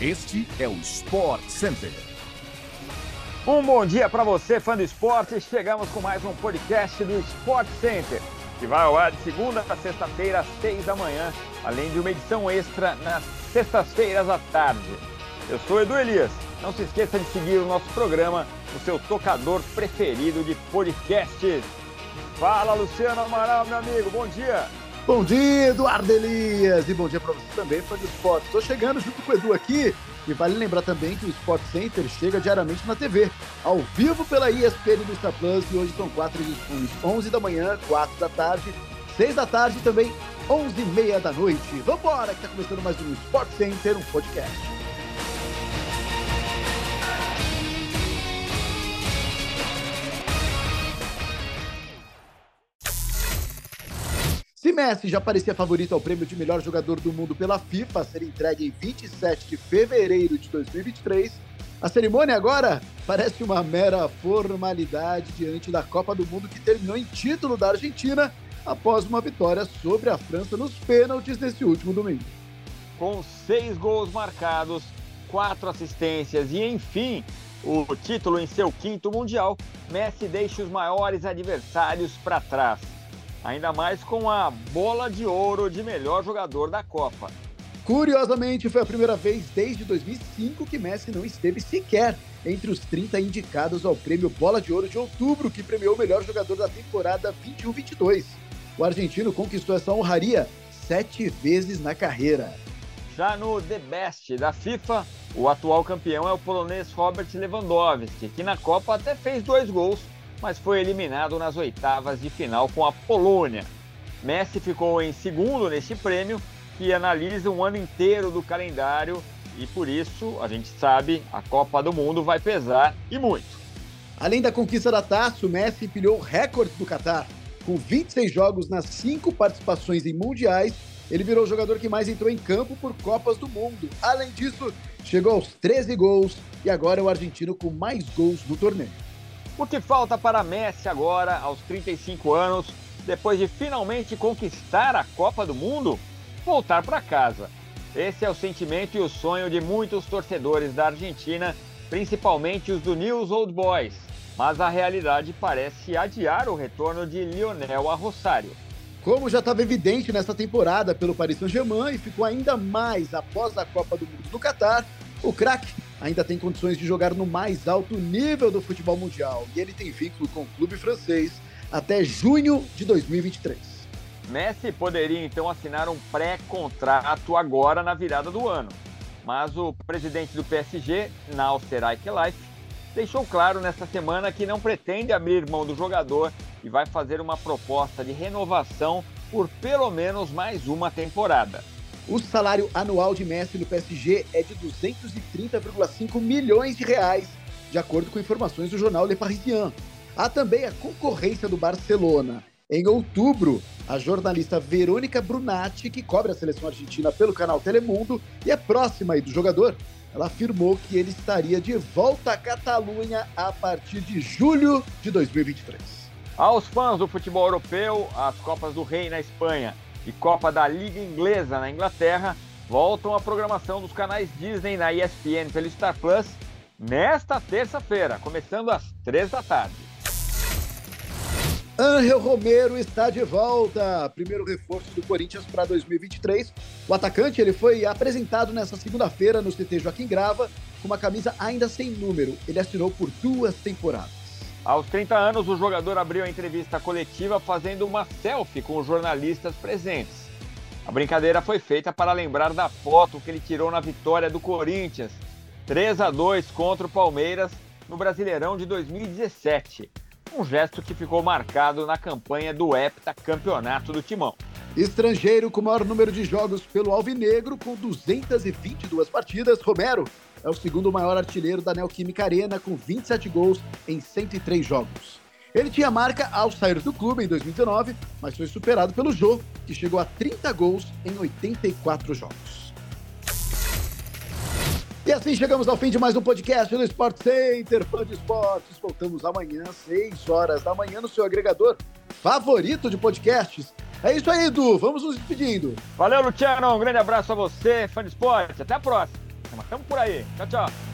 Este é o Sport Center. Um bom dia para você, fã do esporte. Chegamos com mais um podcast do Sport Center, que vai ao ar de segunda a sexta-feira, às seis da manhã, além de uma edição extra nas sextas-feiras à tarde. Eu sou Edu Elias. Não se esqueça de seguir o nosso programa no seu tocador preferido de podcasts. Fala, Luciano Amaral, meu amigo. Bom dia. Bom dia, Eduardo Elias! E bom dia para você também, fã do esporte. Estou chegando junto com o Edu aqui e vale lembrar também que o Sport Center chega diariamente na TV, ao vivo pela ESPN do Star Plus e hoje são quatro edições, 11 da manhã, 4 da tarde, 6 da tarde e também 11 e meia da noite. Vambora, que está começando mais um Sport Center, um podcast. Messi já parecia favorito ao prêmio de melhor jogador do mundo pela FIFA a ser entregue em 27 de fevereiro de 2023, a cerimônia agora parece uma mera formalidade diante da Copa do Mundo que terminou em título da Argentina após uma vitória sobre a França nos pênaltis nesse último domingo. Com seis gols marcados, quatro assistências e, enfim, o título em seu quinto Mundial, Messi deixa os maiores adversários para trás ainda mais com a bola de ouro de melhor jogador da Copa. Curiosamente, foi a primeira vez desde 2005 que Messi não esteve sequer entre os 30 indicados ao prêmio Bola de Ouro de outubro, que premiou o melhor jogador da temporada 21-22. O argentino conquistou essa honraria sete vezes na carreira. Já no The Best da FIFA, o atual campeão é o polonês Robert Lewandowski, que na Copa até fez dois gols mas foi eliminado nas oitavas de final com a Polônia. Messi ficou em segundo neste prêmio, que analisa um ano inteiro do calendário e por isso, a gente sabe, a Copa do Mundo vai pesar e muito. Além da conquista da taça, o Messi empilhou recordes do Catar. Com 26 jogos nas cinco participações em mundiais, ele virou o jogador que mais entrou em campo por Copas do Mundo. Além disso, chegou aos 13 gols e agora é o argentino com mais gols no torneio. O que falta para Messi agora, aos 35 anos, depois de finalmente conquistar a Copa do Mundo? Voltar para casa. Esse é o sentimento e o sonho de muitos torcedores da Argentina, principalmente os do News Old Boys. Mas a realidade parece adiar o retorno de Lionel a Rosário. Como já estava evidente nesta temporada pelo Paris Saint-Germain e ficou ainda mais após a Copa do Mundo do Catar, o craque ainda tem condições de jogar no mais alto nível do futebol mundial e ele tem vínculo com o clube francês até junho de 2023. Messi poderia então assinar um pré-contrato agora na virada do ano, mas o presidente do PSG, Nasser Al-Khelaifi, deixou claro nesta semana que não pretende abrir mão do jogador e vai fazer uma proposta de renovação por pelo menos mais uma temporada. O salário anual de Messi no PSG é de 230,5 milhões de reais, de acordo com informações do jornal Le Parisien. Há também a concorrência do Barcelona. Em outubro, a jornalista Verônica Brunatti, que cobre a seleção argentina pelo canal Telemundo e é próxima do jogador, ela afirmou que ele estaria de volta à Catalunha a partir de julho de 2023. Aos fãs do futebol europeu, as Copas do Rei na Espanha e Copa da Liga Inglesa na Inglaterra voltam à programação dos canais Disney na ESPN pelo Star Plus nesta terça-feira, começando às três da tarde. Angel Romero está de volta. Primeiro reforço do Corinthians para 2023. O atacante ele foi apresentado nesta segunda-feira no CT Joaquim Grava com uma camisa ainda sem número. Ele assinou por duas temporadas. Aos 30 anos, o jogador abriu a entrevista coletiva fazendo uma selfie com os jornalistas presentes. A brincadeira foi feita para lembrar da foto que ele tirou na vitória do Corinthians, 3 a 2 contra o Palmeiras no Brasileirão de 2017. Um gesto que ficou marcado na campanha do Hepta Campeonato do Timão. Estrangeiro com maior número de jogos pelo Alvinegro, com 222 partidas, Romero é o segundo maior artilheiro da Neoquímica Arena, com 27 gols em 103 jogos. Ele tinha marca ao sair do clube em 2019, mas foi superado pelo Jô, que chegou a 30 gols em 84 jogos. E assim chegamos ao fim de mais um podcast do Sport Center, fã de esportes. Voltamos amanhã, 6 horas da manhã, no seu agregador favorito de podcasts. É isso aí, Edu. Vamos nos despedindo. Valeu, Luciano. Um grande abraço a você, fã de esporte. Até a próxima. Tamo por aí. Tchau, tchau.